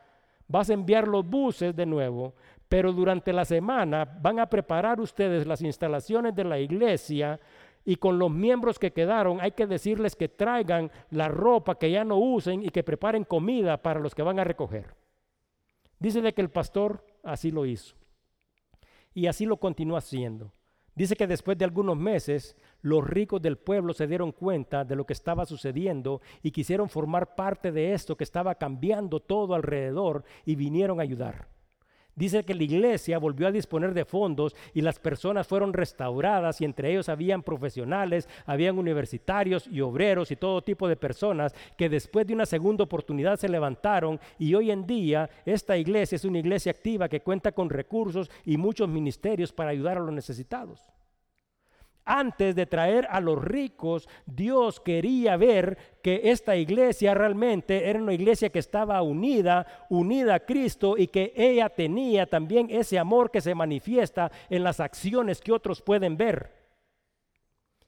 vas a enviar los buses de nuevo, pero durante la semana van a preparar ustedes las instalaciones de la iglesia y con los miembros que quedaron hay que decirles que traigan la ropa que ya no usen y que preparen comida para los que van a recoger. Dice que el pastor así lo hizo. Y así lo continuó haciendo. Dice que después de algunos meses los ricos del pueblo se dieron cuenta de lo que estaba sucediendo y quisieron formar parte de esto que estaba cambiando todo alrededor y vinieron a ayudar. Dice que la iglesia volvió a disponer de fondos y las personas fueron restauradas y entre ellos habían profesionales, habían universitarios y obreros y todo tipo de personas que después de una segunda oportunidad se levantaron y hoy en día esta iglesia es una iglesia activa que cuenta con recursos y muchos ministerios para ayudar a los necesitados. Antes de traer a los ricos, Dios quería ver que esta iglesia realmente era una iglesia que estaba unida, unida a Cristo y que ella tenía también ese amor que se manifiesta en las acciones que otros pueden ver.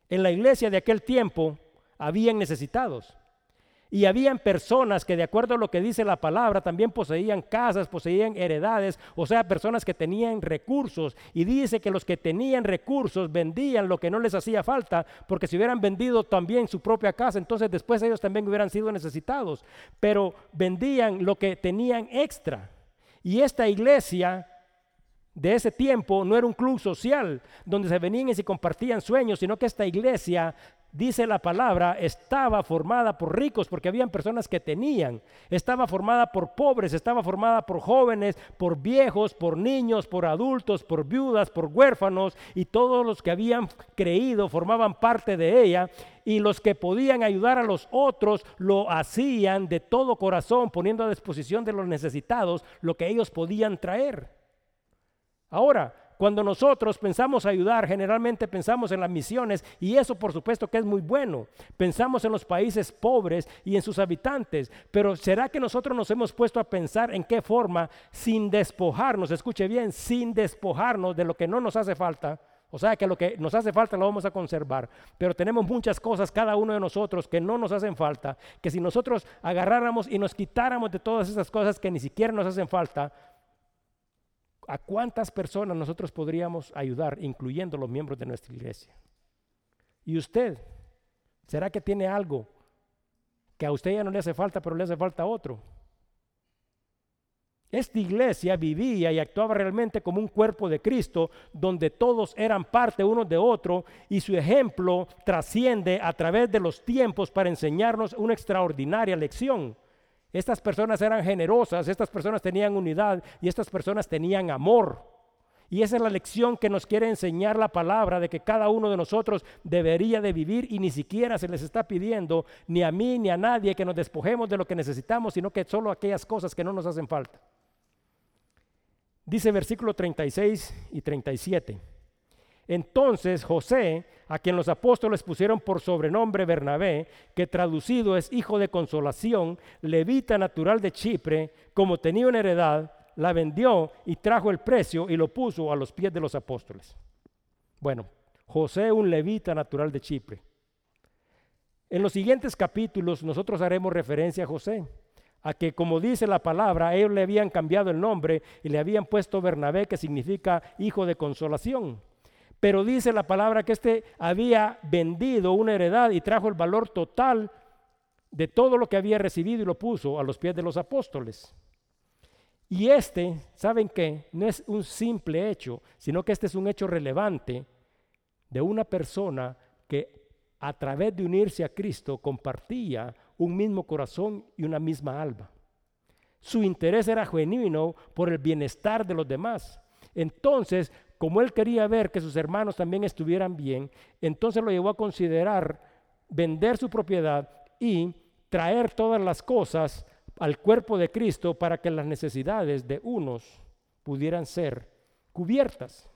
En la iglesia de aquel tiempo habían necesitados. Y habían personas que de acuerdo a lo que dice la palabra también poseían casas, poseían heredades, o sea, personas que tenían recursos. Y dice que los que tenían recursos vendían lo que no les hacía falta, porque si hubieran vendido también su propia casa, entonces después ellos también hubieran sido necesitados. Pero vendían lo que tenían extra. Y esta iglesia de ese tiempo no era un club social donde se venían y se compartían sueños, sino que esta iglesia dice la palabra, estaba formada por ricos, porque habían personas que tenían, estaba formada por pobres, estaba formada por jóvenes, por viejos, por niños, por adultos, por viudas, por huérfanos, y todos los que habían creído formaban parte de ella, y los que podían ayudar a los otros lo hacían de todo corazón, poniendo a disposición de los necesitados lo que ellos podían traer. Ahora, cuando nosotros pensamos ayudar, generalmente pensamos en las misiones y eso por supuesto que es muy bueno. Pensamos en los países pobres y en sus habitantes, pero ¿será que nosotros nos hemos puesto a pensar en qué forma, sin despojarnos, escuche bien, sin despojarnos de lo que no nos hace falta? O sea que lo que nos hace falta lo vamos a conservar. Pero tenemos muchas cosas, cada uno de nosotros, que no nos hacen falta. Que si nosotros agarráramos y nos quitáramos de todas esas cosas que ni siquiera nos hacen falta, ¿A cuántas personas nosotros podríamos ayudar, incluyendo los miembros de nuestra iglesia? ¿Y usted? ¿Será que tiene algo que a usted ya no le hace falta, pero le hace falta otro? Esta iglesia vivía y actuaba realmente como un cuerpo de Cristo, donde todos eran parte uno de otro y su ejemplo trasciende a través de los tiempos para enseñarnos una extraordinaria lección. Estas personas eran generosas, estas personas tenían unidad y estas personas tenían amor. Y esa es la lección que nos quiere enseñar la palabra de que cada uno de nosotros debería de vivir y ni siquiera se les está pidiendo ni a mí ni a nadie que nos despojemos de lo que necesitamos, sino que solo aquellas cosas que no nos hacen falta. Dice versículo 36 y 37. Entonces José, a quien los apóstoles pusieron por sobrenombre Bernabé, que traducido es hijo de consolación, levita natural de Chipre, como tenía una heredad, la vendió y trajo el precio y lo puso a los pies de los apóstoles. Bueno, José un levita natural de Chipre. En los siguientes capítulos nosotros haremos referencia a José, a que como dice la palabra, ellos le habían cambiado el nombre y le habían puesto Bernabé, que significa hijo de consolación. Pero dice la palabra que éste había vendido una heredad y trajo el valor total de todo lo que había recibido y lo puso a los pies de los apóstoles. Y este, ¿saben qué? No es un simple hecho, sino que este es un hecho relevante de una persona que a través de unirse a Cristo compartía un mismo corazón y una misma alma. Su interés era genuino por el bienestar de los demás. Entonces, como él quería ver que sus hermanos también estuvieran bien, entonces lo llevó a considerar vender su propiedad y traer todas las cosas al cuerpo de Cristo para que las necesidades de unos pudieran ser cubiertas.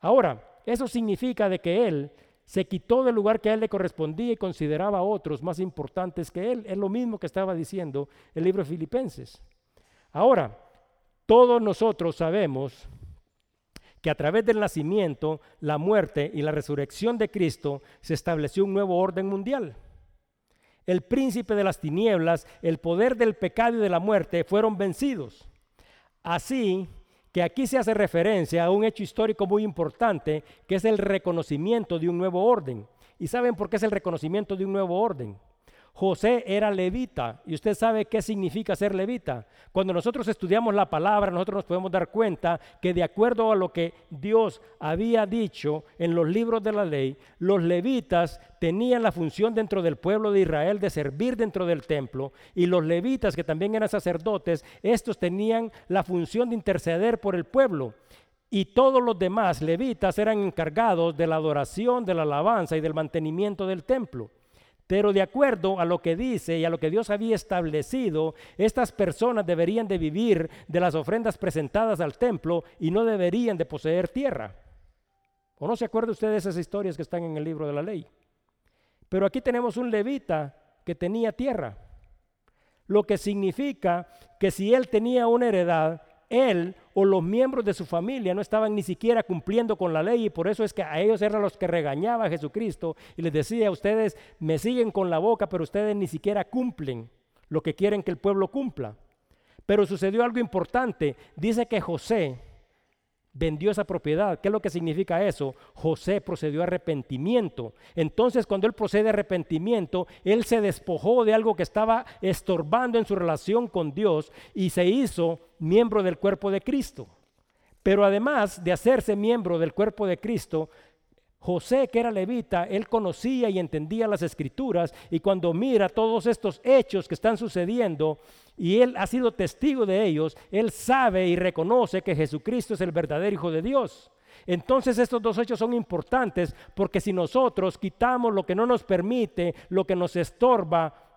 Ahora, eso significa de que él se quitó del lugar que a él le correspondía y consideraba a otros más importantes que él. Es lo mismo que estaba diciendo el libro de Filipenses. Ahora, todos nosotros sabemos que a través del nacimiento, la muerte y la resurrección de Cristo se estableció un nuevo orden mundial. El príncipe de las tinieblas, el poder del pecado y de la muerte fueron vencidos. Así que aquí se hace referencia a un hecho histórico muy importante, que es el reconocimiento de un nuevo orden. ¿Y saben por qué es el reconocimiento de un nuevo orden? José era levita y usted sabe qué significa ser levita. Cuando nosotros estudiamos la palabra, nosotros nos podemos dar cuenta que de acuerdo a lo que Dios había dicho en los libros de la ley, los levitas tenían la función dentro del pueblo de Israel de servir dentro del templo y los levitas, que también eran sacerdotes, estos tenían la función de interceder por el pueblo. Y todos los demás levitas eran encargados de la adoración, de la alabanza y del mantenimiento del templo. Pero de acuerdo a lo que dice y a lo que Dios había establecido, estas personas deberían de vivir de las ofrendas presentadas al templo y no deberían de poseer tierra. ¿O no se acuerda usted de esas historias que están en el libro de la ley? Pero aquí tenemos un levita que tenía tierra, lo que significa que si él tenía una heredad, él o los miembros de su familia no estaban ni siquiera cumpliendo con la ley y por eso es que a ellos eran los que regañaba Jesucristo y les decía, ustedes me siguen con la boca, pero ustedes ni siquiera cumplen lo que quieren que el pueblo cumpla. Pero sucedió algo importante. Dice que José, vendió esa propiedad. ¿Qué es lo que significa eso? José procedió a arrepentimiento. Entonces, cuando él procede a arrepentimiento, él se despojó de algo que estaba estorbando en su relación con Dios y se hizo miembro del cuerpo de Cristo. Pero además de hacerse miembro del cuerpo de Cristo, José, que era levita, él conocía y entendía las escrituras y cuando mira todos estos hechos que están sucediendo y él ha sido testigo de ellos, él sabe y reconoce que Jesucristo es el verdadero Hijo de Dios. Entonces estos dos hechos son importantes porque si nosotros quitamos lo que no nos permite, lo que nos estorba,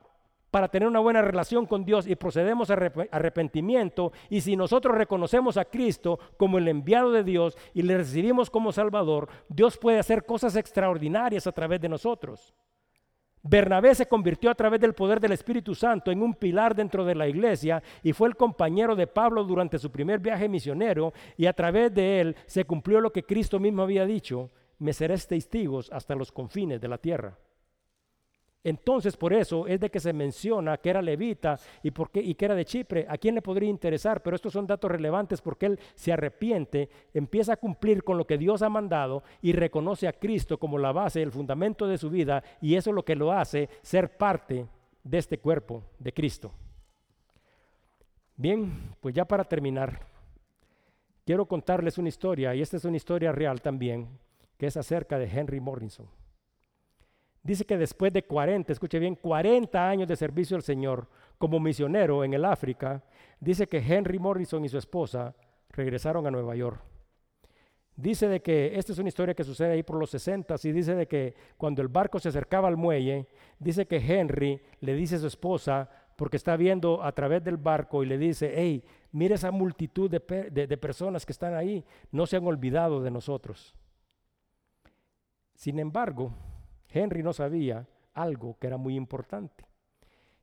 para tener una buena relación con Dios y procedemos a arrepentimiento, y si nosotros reconocemos a Cristo como el enviado de Dios y le recibimos como Salvador, Dios puede hacer cosas extraordinarias a través de nosotros. Bernabé se convirtió a través del poder del Espíritu Santo en un pilar dentro de la iglesia y fue el compañero de Pablo durante su primer viaje misionero y a través de él se cumplió lo que Cristo mismo había dicho, me seréis testigos hasta los confines de la tierra. Entonces, por eso es de que se menciona que era levita y, por y que era de Chipre. ¿A quién le podría interesar? Pero estos son datos relevantes porque él se arrepiente, empieza a cumplir con lo que Dios ha mandado y reconoce a Cristo como la base, el fundamento de su vida y eso es lo que lo hace ser parte de este cuerpo de Cristo. Bien, pues ya para terminar, quiero contarles una historia y esta es una historia real también, que es acerca de Henry Morrison. Dice que después de 40, escuche bien, 40 años de servicio al Señor como misionero en el África, dice que Henry Morrison y su esposa regresaron a Nueva York. Dice de que, esta es una historia que sucede ahí por los 60 y dice de que cuando el barco se acercaba al muelle, dice que Henry le dice a su esposa, porque está viendo a través del barco y le dice, hey, mira esa multitud de, de personas que están ahí, no se han olvidado de nosotros. Sin embargo, Henry no sabía algo que era muy importante.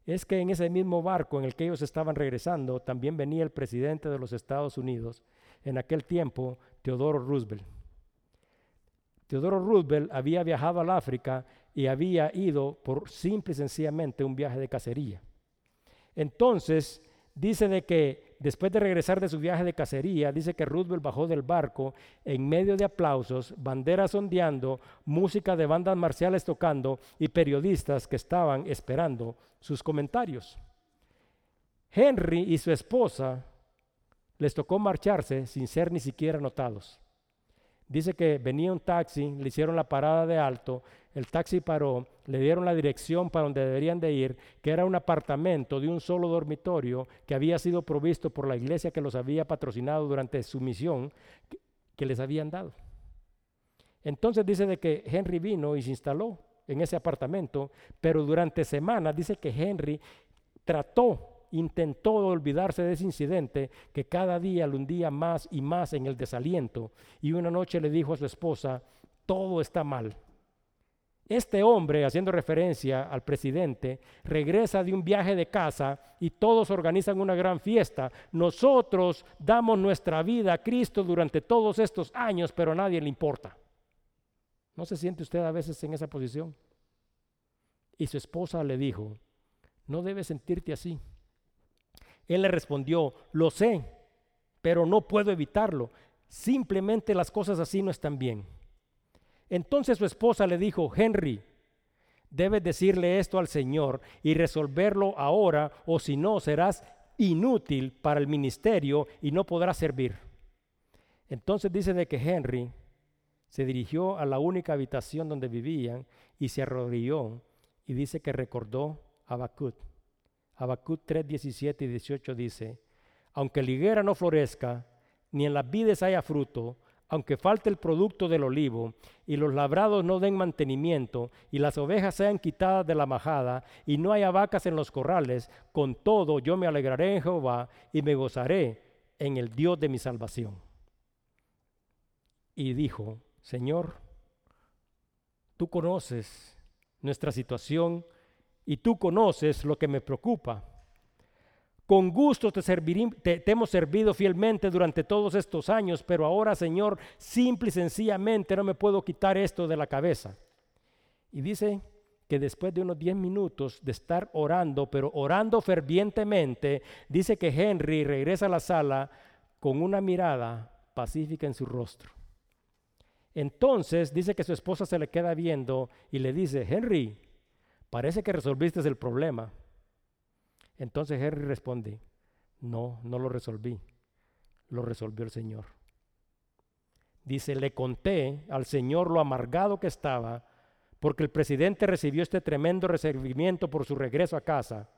Es que en ese mismo barco en el que ellos estaban regresando también venía el presidente de los Estados Unidos, en aquel tiempo Teodoro Roosevelt. Teodoro Roosevelt había viajado al África y había ido por simple y sencillamente un viaje de cacería. Entonces, dice de que después de regresar de su viaje de cacería, dice que Roosevelt bajó del barco en medio de aplausos, banderas ondeando, música de bandas marciales tocando y periodistas que estaban esperando sus comentarios. Henry y su esposa les tocó marcharse sin ser ni siquiera notados. Dice que venía un taxi, le hicieron la parada de alto, el taxi paró, le dieron la dirección para donde deberían de ir, que era un apartamento de un solo dormitorio que había sido provisto por la iglesia que los había patrocinado durante su misión que, les habían dado. Entonces dice de que Henry vino y se instaló en ese apartamento, pero durante semanas dice que Henry trató intentó olvidarse de ese incidente que cada día lo hundía más y más en el desaliento. Y una noche le dijo a su esposa, todo está mal. Este hombre, haciendo referencia al presidente, regresa de un viaje de casa y todos organizan una gran fiesta. Nosotros damos nuestra vida a Cristo durante todos estos años, pero a nadie le importa. ¿No se siente usted a veces en esa posición? Y su esposa le dijo, no debes sentirte así. Él le respondió, lo sé, pero no puedo evitarlo. Simplemente las cosas así no están bien. Entonces su esposa le dijo, Henry, Debes decirle esto al Señor y resolverlo ahora o si no serás inútil para el ministerio y no podrás servir. Entonces dice de que Henry se dirigió a la única habitación donde vivían y se arrodilló y dice que recordó a Habacuc. Habacuc 3, 17 y 18 dice, aunque la higuera no florezca, ni en las vides haya fruto, aunque falte el producto del olivo, y los labrados no den mantenimiento, y las ovejas sean quitadas de la majada, y no haya vacas en los corrales, con todo yo me alegraré en Jehová, y me gozaré en el Dios de mi salvación. Y dijo, Señor, tú conoces nuestra situación, y tú conoces lo que me preocupa con gusto te, te, hemos servido fielmente durante todos estos años, pero ahora, Señor, simple y sencillamente no me puedo quitar esto de la cabeza. Y dice que después de unos 10 minutos de estar orando, pero orando fervientemente, dice que Henry regresa a la sala con una mirada pacífica en su rostro. Entonces dice que su esposa se le queda viendo y le dice, Henry, parece que resolviste el problema. Entonces Henry responde, no, no lo resolví, lo resolvió el Señor. Dice, le conté al Señor lo amargado que estaba porque el presidente recibió este tremendo recibimiento por su regreso a casa.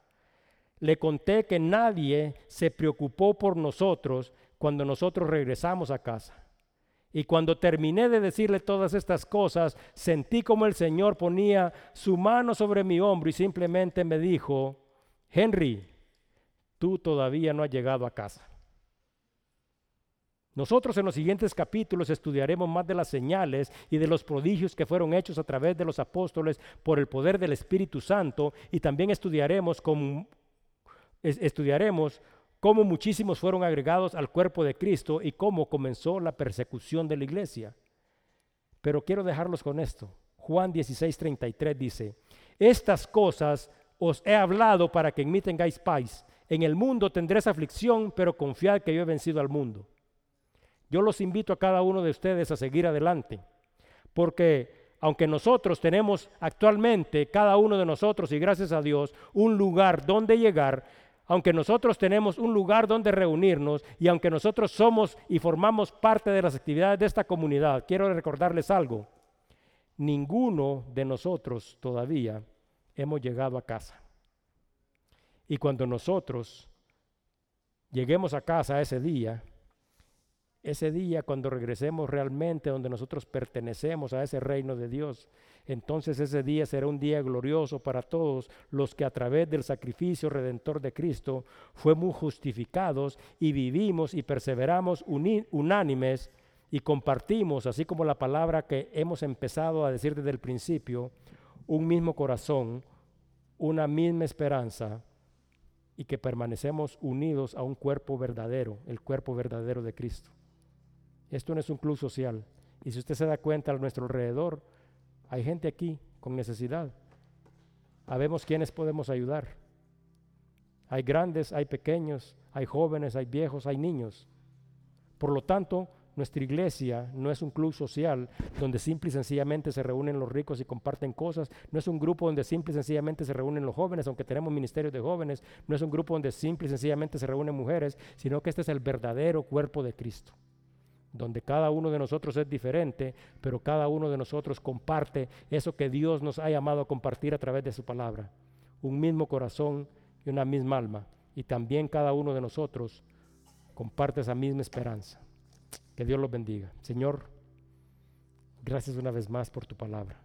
Le conté que nadie se preocupó por nosotros cuando nosotros regresamos a casa. Y cuando terminé de decirle todas estas cosas, sentí como el Señor ponía su mano sobre mi hombro y simplemente me dijo, Henry, tú todavía no has llegado a casa. Nosotros en los siguientes capítulos estudiaremos más de las señales y de los prodigios que fueron hechos a través de los apóstoles por el poder del Espíritu Santo y también estudiaremos cómo, estudiaremos cómo muchísimos fueron agregados al cuerpo de Cristo y cómo comenzó la persecución de la iglesia. Pero quiero dejarlos con esto. Juan 16:33 dice, estas cosas os he hablado para que en mí tengáis paz. En el mundo tendréis aflicción, pero confiad que yo he vencido al mundo. Yo los invito a cada uno de ustedes a seguir adelante, porque aunque nosotros tenemos actualmente, cada uno de nosotros, y gracias a Dios, un lugar donde llegar, aunque nosotros tenemos un lugar donde reunirnos y aunque nosotros somos y formamos parte de las actividades de esta comunidad, quiero recordarles algo. Ninguno de nosotros todavía hemos llegado a casa. Y cuando nosotros lleguemos a casa ese día, ese día cuando regresemos realmente donde nosotros pertenecemos a ese reino de Dios, entonces ese día será un día glorioso para todos los que a través del sacrificio redentor de Cristo fuimos justificados y vivimos y perseveramos unánimes y compartimos, así como la palabra que hemos empezado a decir desde el principio, un mismo corazón, una misma esperanza y que permanecemos unidos a un cuerpo verdadero, el cuerpo verdadero de Cristo. Esto no es un club social. Y si usted se da cuenta a nuestro alrededor, hay gente aquí con necesidad. Habemos quienes podemos ayudar. Hay grandes, hay pequeños, hay jóvenes, hay viejos, hay niños. Por lo tanto, nuestra iglesia no es un club social donde simple y sencillamente se reúnen los ricos y comparten cosas. No es un grupo donde simple y sencillamente se reúnen los jóvenes, aunque tenemos ministerios de jóvenes. No es un grupo donde simple y sencillamente se reúnen mujeres, sino que este es el verdadero cuerpo de Cristo. Donde cada uno de nosotros es diferente, pero cada uno de nosotros comparte eso que Dios nos ha llamado a compartir a través de su palabra. Un mismo corazón y una misma alma. Y también cada uno de nosotros comparte esa misma esperanza. Que Dios los bendiga. Señor, gracias una vez más por tu palabra.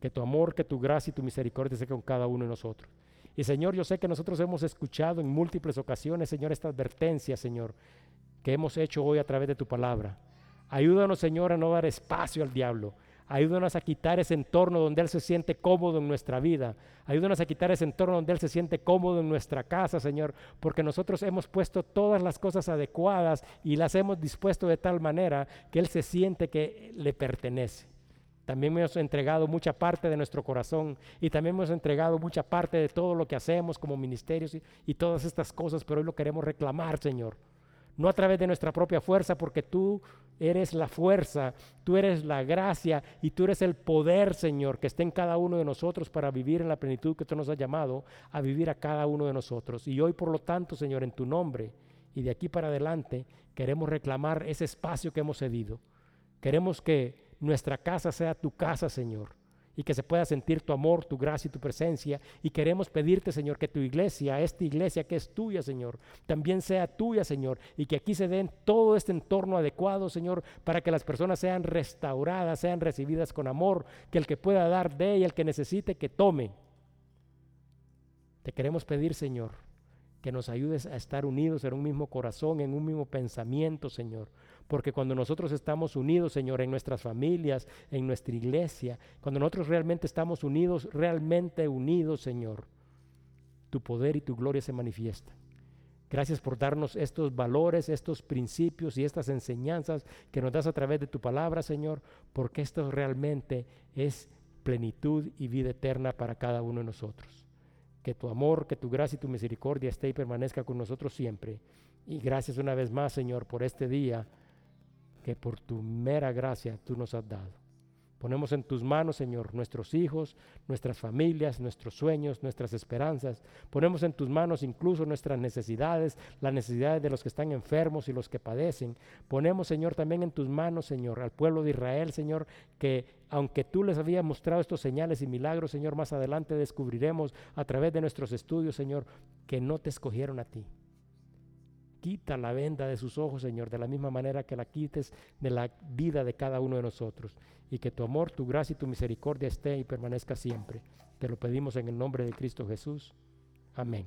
Que tu amor, que tu gracia y tu misericordia sea con cada uno de nosotros. Y Señor, yo sé que nosotros hemos escuchado en múltiples ocasiones, Señor, esta advertencia, Señor, que hemos hecho hoy a través de tu palabra. Ayúdanos, Señor, a no dar espacio al diablo. Ayúdanos a quitar ese entorno donde Él se siente cómodo en nuestra vida. Ayúdanos a quitar ese entorno donde Él se siente cómodo en nuestra casa, Señor, porque nosotros hemos puesto todas las cosas adecuadas y las hemos dispuesto de tal manera que Él se siente que le pertenece. También hemos entregado mucha parte de nuestro corazón y también hemos entregado mucha parte de todo lo que hacemos como ministerios y, y todas estas cosas, pero hoy lo queremos reclamar, Señor. No a través de nuestra propia fuerza, porque tú eres la fuerza, tú eres la gracia y tú eres el poder, Señor, que esté en cada uno de nosotros para vivir en la plenitud que tú nos has llamado a vivir a cada uno de nosotros. Y hoy, por lo tanto, Señor, en tu nombre y de aquí para adelante, queremos reclamar ese espacio que hemos cedido. Queremos que nuestra casa sea tu casa, Señor y que se pueda sentir tu amor, tu gracia y tu presencia. Y queremos pedirte, Señor, que tu iglesia, esta iglesia que es tuya, Señor, también sea tuya, Señor, y que aquí se den todo este entorno adecuado, Señor, para que las personas sean restauradas, sean recibidas con amor, que el que pueda dar de y el que necesite que tome. Te queremos pedir, Señor, que nos ayudes a estar unidos en un mismo corazón, en un mismo pensamiento, Señor porque cuando nosotros estamos unidos, Señor, en nuestras familias, en nuestra iglesia, cuando nosotros realmente estamos unidos, realmente unidos, Señor, tu poder y tu gloria se manifiestan. Gracias por darnos estos valores, estos principios y estas enseñanzas que nos das a través de tu palabra, Señor, porque esto realmente es plenitud y vida eterna para cada uno de nosotros. Que tu amor, que tu gracia y tu misericordia esté y permanezca con nosotros siempre. Y gracias una vez más, Señor, por este día que por tu mera gracia tú nos has dado. Ponemos en tus manos, Señor, nuestros hijos, nuestras familias, nuestros sueños, nuestras esperanzas. Ponemos en tus manos incluso nuestras necesidades, las necesidades de los que están enfermos y los que padecen. Ponemos, Señor, también en tus manos, Señor, al pueblo de Israel, Señor, que aunque tú les habías mostrado estos señales y milagros, Señor, más adelante descubriremos a través de nuestros estudios, Señor, que no te escogieron a ti quita la venda de sus ojos, Señor, de la misma manera que la quites de la vida de cada uno de nosotros. Y que tu amor, tu gracia y tu misericordia esté y permanezca siempre. Te lo pedimos en el nombre de Cristo Jesús. Amén.